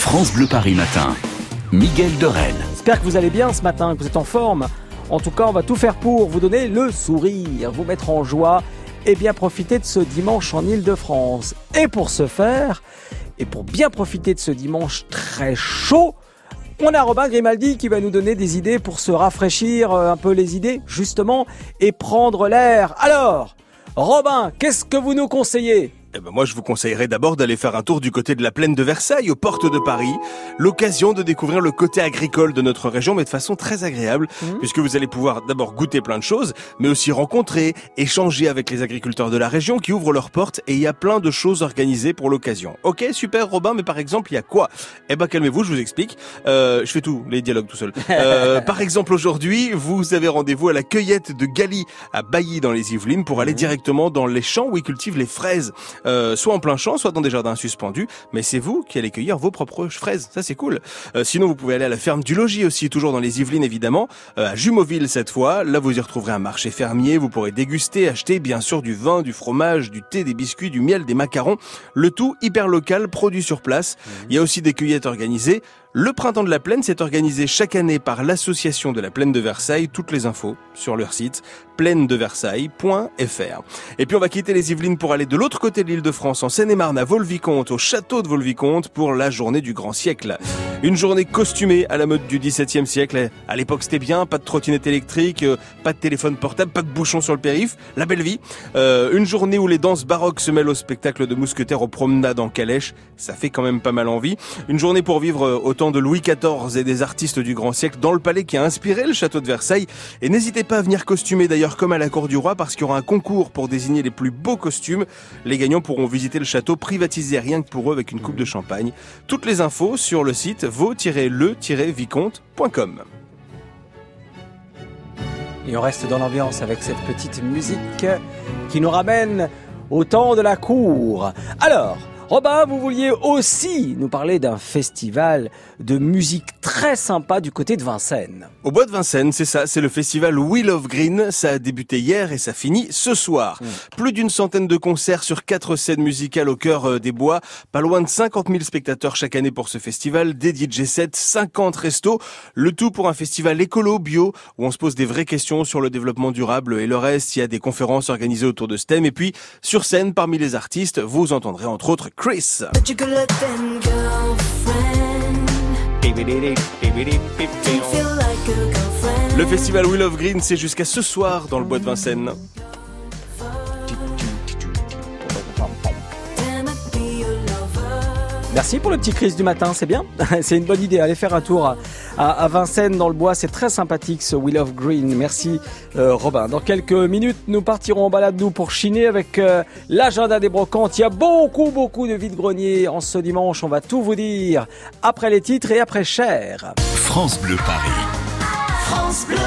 France Bleu Paris Matin. Miguel de. J'espère que vous allez bien ce matin, que vous êtes en forme. En tout cas, on va tout faire pour vous donner le sourire, vous mettre en joie et bien profiter de ce dimanche en Ile-de-France. Et pour ce faire, et pour bien profiter de ce dimanche très chaud, on a Robin Grimaldi qui va nous donner des idées pour se rafraîchir euh, un peu les idées, justement, et prendre l'air. Alors, Robin, qu'est-ce que vous nous conseillez? Eh ben moi, je vous conseillerais d'abord d'aller faire un tour du côté de la plaine de Versailles, aux portes de Paris. L'occasion de découvrir le côté agricole de notre région, mais de façon très agréable, Mhm. puisque vous allez pouvoir d'abord goûter plein de choses, mais aussi rencontrer, échanger avec les agriculteurs de la région qui ouvrent leurs portes, et il y a plein de choses organisées pour l'occasion. Ok, super, Robin, mais par exemple, il y a quoi? Eh ben, calmez-vous, je vous explique. Euh, je fais tout, les dialogues tout seul. Euh, par exemple, aujourd'hui, vous avez rendez-vous à la cueillette de Gali à Bailly dans les Yvelines pour aller directement dans les champs où ils cultivent les fraises. Euh, soit en plein champ, soit dans des jardins suspendus, mais c'est vous qui allez cueillir vos propres fraises, ça c'est cool. Euh, sinon, vous pouvez aller à la ferme du logis aussi, toujours dans les Yvelines évidemment, euh, à Jumoville cette fois. Là, vous y retrouverez un marché fermier, vous pourrez déguster, acheter bien sûr du vin, du fromage, du thé, des biscuits, du miel, des macarons, le tout hyper local, produit sur place. Il y a aussi des cueillettes organisées. Le printemps de la plaine s'est organisé chaque année par l'association de la plaine de Versailles. Toutes les infos sur leur site plainedeversailles.fr. Et puis on va quitter les Yvelines pour aller de l'autre côté de l'île de France, en Seine-et-Marne, à Volvicomte, au château de Volvicomte, pour la journée du grand siècle. Une journée costumée à la mode du XVIIe siècle. À l'époque c'était bien, pas de trottinette électrique, euh, pas de téléphone portable, pas de bouchon sur le périph, la belle vie. Euh, une journée où les danses baroques se mêlent au spectacle de mousquetaires aux promenades en calèche, ça fait quand même pas mal envie. Une journée pour vivre euh, au temps de Louis XIV et des artistes du grand siècle dans le palais qui a inspiré le château de Versailles. Et n'hésitez pas à venir costumer d'ailleurs comme à la cour du roi parce qu'il y aura un concours pour désigner les plus beaux costumes. Les gagnants pourront visiter le château privatisé rien que pour eux avec une coupe de champagne. Toutes les infos sur le site vaux-le-vicomte.com. Et on reste dans l'ambiance avec cette petite musique qui nous ramène au temps de la cour. Alors, Robin, vous vouliez aussi nous parler d'un festival de musique très sympa du côté de Vincennes. Au bois de Vincennes, c'est ça, c'est le festival Wheel of Green. Ça a débuté hier et ça finit ce soir. Plus d'une centaine de concerts sur quatre scènes musicales au cœur euh, des bois. Pas loin de 50 000 spectateurs chaque année pour ce festival. Des DJ sets, 50 restos. Le tout pour un festival écolo, bio, où on se pose des vraies questions sur le développement durable et le reste. Il y a des conférences organisées autour de ce thème. Et puis, sur scène, parmi les artistes, vous entendrez entre autres Chris. Le festival Wheel of Green, c'est jusqu'à ce soir dans le bois de Vincennes. Merci pour le petit Chris du matin, c'est bien. c'est une bonne idée. Allez faire un tour à, à- à Vincennes dans le bois, c'est très sympathique ce Wheel of Green. Merci euh, Robin. Dans quelques minutes, nous partirons en balade nous pour chiner avec euh, l'agenda des brocantes. Il y a beaucoup beaucoup de vide-grenier en ce dimanche. On va tout vous dire après les titres et après Cher. France Bleu Paris. France Bleu.